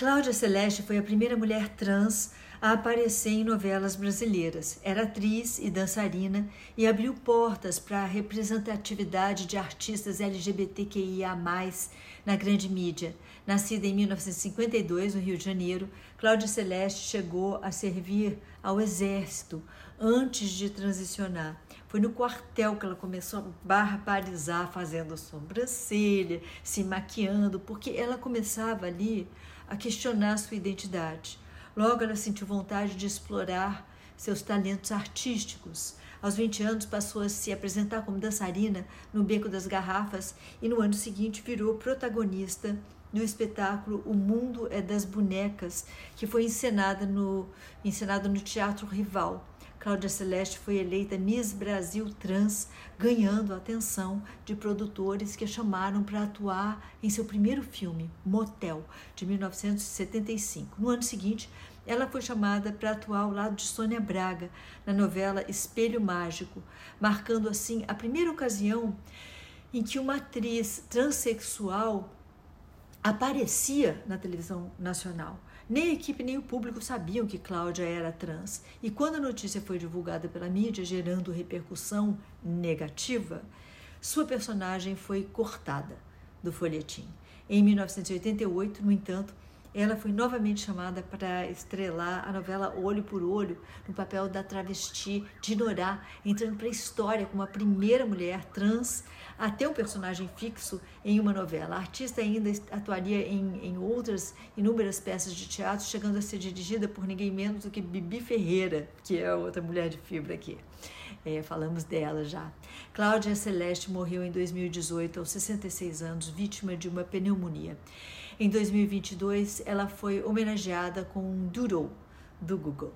Cláudia Celeste foi a primeira mulher trans a aparecer em novelas brasileiras. Era atriz e dançarina e abriu portas para a representatividade de artistas LGBTQIA, na grande mídia. Nascida em 1952, no Rio de Janeiro, Cláudia Celeste chegou a servir ao Exército antes de transicionar. Foi no quartel que ela começou a barbarizar, fazendo sobrancelha, se maquiando, porque ela começava ali a questionar sua identidade. Logo, ela sentiu vontade de explorar seus talentos artísticos. Aos 20 anos, passou a se apresentar como dançarina no Beco das Garrafas e no ano seguinte virou protagonista no espetáculo O Mundo é das Bonecas, que foi encenada no, encenado no Teatro Rival. Cláudia Celeste foi eleita Miss Brasil Trans, ganhando a atenção de produtores que a chamaram para atuar em seu primeiro filme, Motel, de 1975. No ano seguinte, ela foi chamada para atuar ao lado de Sônia Braga na novela Espelho Mágico, marcando assim a primeira ocasião em que uma atriz transexual aparecia na televisão nacional. Nem a equipe nem o público sabiam que Cláudia era trans. E quando a notícia foi divulgada pela mídia, gerando repercussão negativa, sua personagem foi cortada do folhetim. Em 1988, no entanto, ela foi novamente chamada para estrelar a novela Olho por Olho, no papel da travesti Dinorá, entrando para a história como a primeira mulher trans a ter um personagem fixo em uma novela. A artista ainda atuaria em, em outras inúmeras peças de teatro, chegando a ser dirigida por ninguém menos do que Bibi Ferreira, que é outra mulher de fibra aqui. É, falamos dela já. Cláudia Celeste morreu em 2018, aos 66 anos, vítima de uma pneumonia. Em 2022, ela foi homenageada com um doodle do Google.